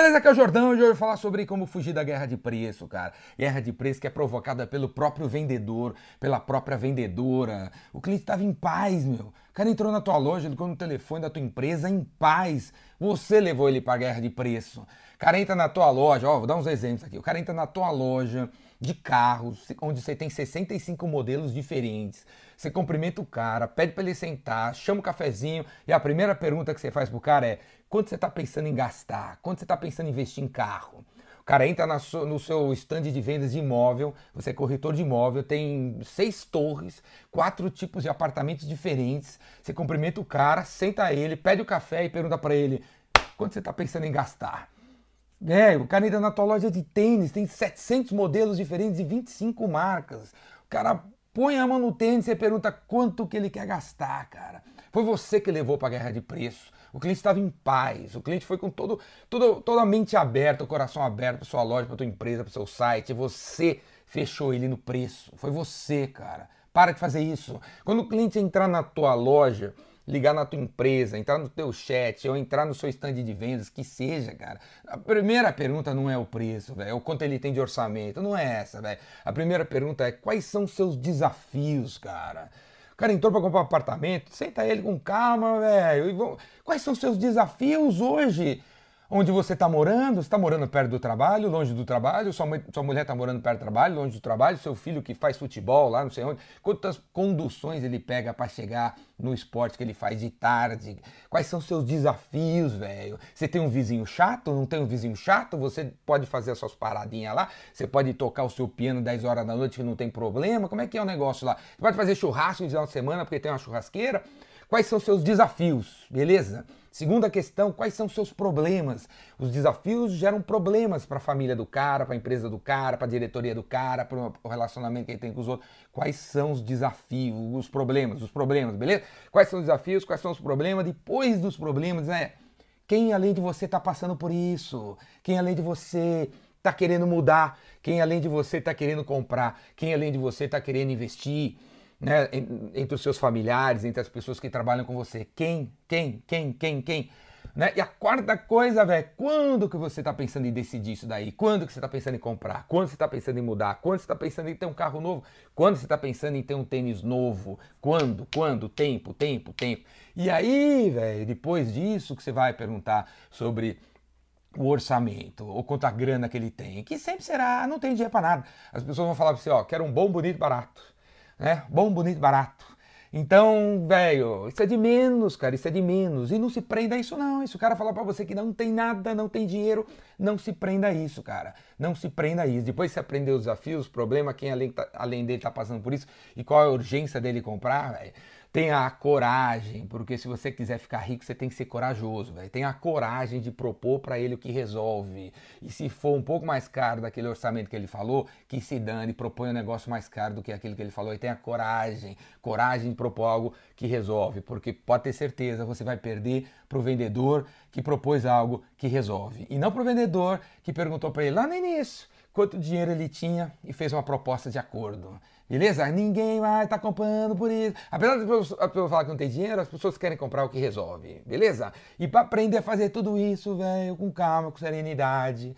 beleza? Aqui é o Jordão e hoje eu vou falar sobre como fugir da guerra de preço, cara. Guerra de preço que é provocada pelo próprio vendedor, pela própria vendedora. O cliente estava em paz, meu. O cara entrou na tua loja, ligou no telefone da tua empresa em paz. Você levou ele para a guerra de preço. O cara entra na tua loja, ó, vou dar uns exemplos aqui. O cara entra na tua loja de carros, onde você tem 65 modelos diferentes. Você cumprimenta o cara, pede para ele sentar, chama o cafezinho e a primeira pergunta que você faz pro cara é: quanto você está pensando em gastar? Quanto você está pensando em investir em carro? O cara entra no seu stand de vendas de imóvel, você é corretor de imóvel, tem seis torres, quatro tipos de apartamentos diferentes. Você cumprimenta o cara, senta ele, pede o café e pergunta para ele: quanto você está pensando em gastar? É, o cara entra na tua loja de tênis, tem 700 modelos diferentes e 25 marcas. O cara põe a mão no tênis e pergunta quanto que ele quer gastar, cara. Foi você que levou para a guerra de preço. O cliente estava em paz. O cliente foi com todo, todo, toda a mente aberta, o coração aberto para sua loja, para tua empresa, para seu site. Você fechou ele no preço. Foi você, cara. Para de fazer isso. Quando o cliente entrar na tua loja, ligar na tua empresa, entrar no teu chat ou entrar no seu stand de vendas, que seja, cara. A primeira pergunta não é o preço, velho, o quanto ele tem de orçamento, não é essa, velho. A primeira pergunta é quais são os seus desafios, cara cara entrou para comprar um apartamento, senta ele com calma, velho. Quais são os seus desafios hoje? Onde você está morando? Está morando perto do trabalho, longe do trabalho? Sua, sua mulher está morando perto do trabalho, longe do trabalho? Seu filho que faz futebol lá, não sei onde? Quantas conduções ele pega para chegar no esporte que ele faz de tarde? Quais são seus desafios, velho? Você tem um vizinho chato? Não tem um vizinho chato? Você pode fazer as suas paradinhas lá? Você pode tocar o seu piano 10 horas da noite que não tem problema? Como é que é o negócio lá? Você pode fazer churrasco no final de semana porque tem uma churrasqueira? Quais são seus desafios? Beleza? Segunda questão, quais são seus problemas? Os desafios geram problemas para a família do cara, para a empresa do cara, para a diretoria do cara, para o relacionamento que ele tem com os outros. Quais são os desafios, os problemas, os problemas, beleza? Quais são os desafios, quais são os problemas? Depois dos problemas, né? Quem além de você está passando por isso? Quem além de você está querendo mudar? Quem além de você está querendo comprar? Quem além de você está querendo investir? Né, entre os seus familiares, entre as pessoas que trabalham com você. Quem, quem, quem, quem, quem? Né? E a quarta coisa, velho, quando que você está pensando em decidir isso daí? Quando que você está pensando em comprar? Quando você está pensando em mudar? Quando você está pensando em ter um carro novo? Quando você está pensando em ter um tênis novo? Quando? Quando? Tempo, tempo, tempo. E aí, velho, depois disso que você vai perguntar sobre o orçamento, ou quanto a grana que ele tem, que sempre será, não tem dinheiro para nada. As pessoas vão falar para você, ó, quero um bom, bonito, barato né? Bom, bonito, barato. Então, velho, isso é de menos, cara, isso é de menos. E não se prenda a isso, não. Se o cara falar para você que não tem nada, não tem dinheiro, não se prenda a isso, cara. Não se prenda a isso. Depois você aprender os desafios, o problema, quem além, tá, além dele tá passando por isso e qual é a urgência dele comprar, velho Tenha a coragem, porque se você quiser ficar rico, você tem que ser corajoso, velho. Tenha a coragem de propor para ele o que resolve. E se for um pouco mais caro daquele orçamento que ele falou, que se dane, propõe um negócio mais caro do que aquele que ele falou. E tenha coragem, coragem de propor algo que resolve, porque pode ter certeza, você vai perder pro vendedor que propôs algo que resolve. E não pro vendedor que perguntou para ele lá no início quanto dinheiro ele tinha e fez uma proposta de acordo. Beleza? Ninguém vai estar tá comprando por isso. Apesar de a pessoa falar que não tem dinheiro, as pessoas querem comprar o que resolve. Beleza? E para aprender a fazer tudo isso, velho, com calma, com serenidade,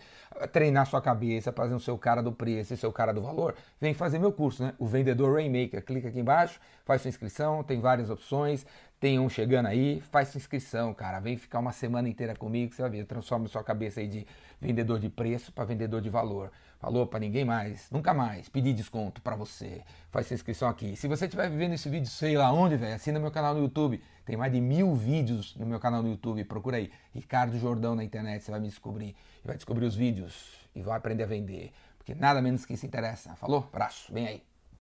treinar sua cabeça, fazer o seu cara do preço e seu cara do valor, vem fazer meu curso, né? O Vendedor Rainmaker. Clica aqui embaixo, faz sua inscrição, tem várias opções. Tem um chegando aí, faz sua inscrição, cara. Vem ficar uma semana inteira comigo, você vai ver. Transforma sua cabeça aí de vendedor de preço para vendedor de valor. Falou para ninguém mais, nunca mais pedir desconto para você. Faz sua inscrição aqui. Se você estiver vivendo esse vídeo, sei lá onde, velho, assina meu canal no YouTube. Tem mais de mil vídeos no meu canal no YouTube. Procura aí, Ricardo Jordão na internet, você vai me descobrir. Vai descobrir os vídeos e vai aprender a vender. Porque nada menos que isso interessa. Falou? Abraço, vem aí.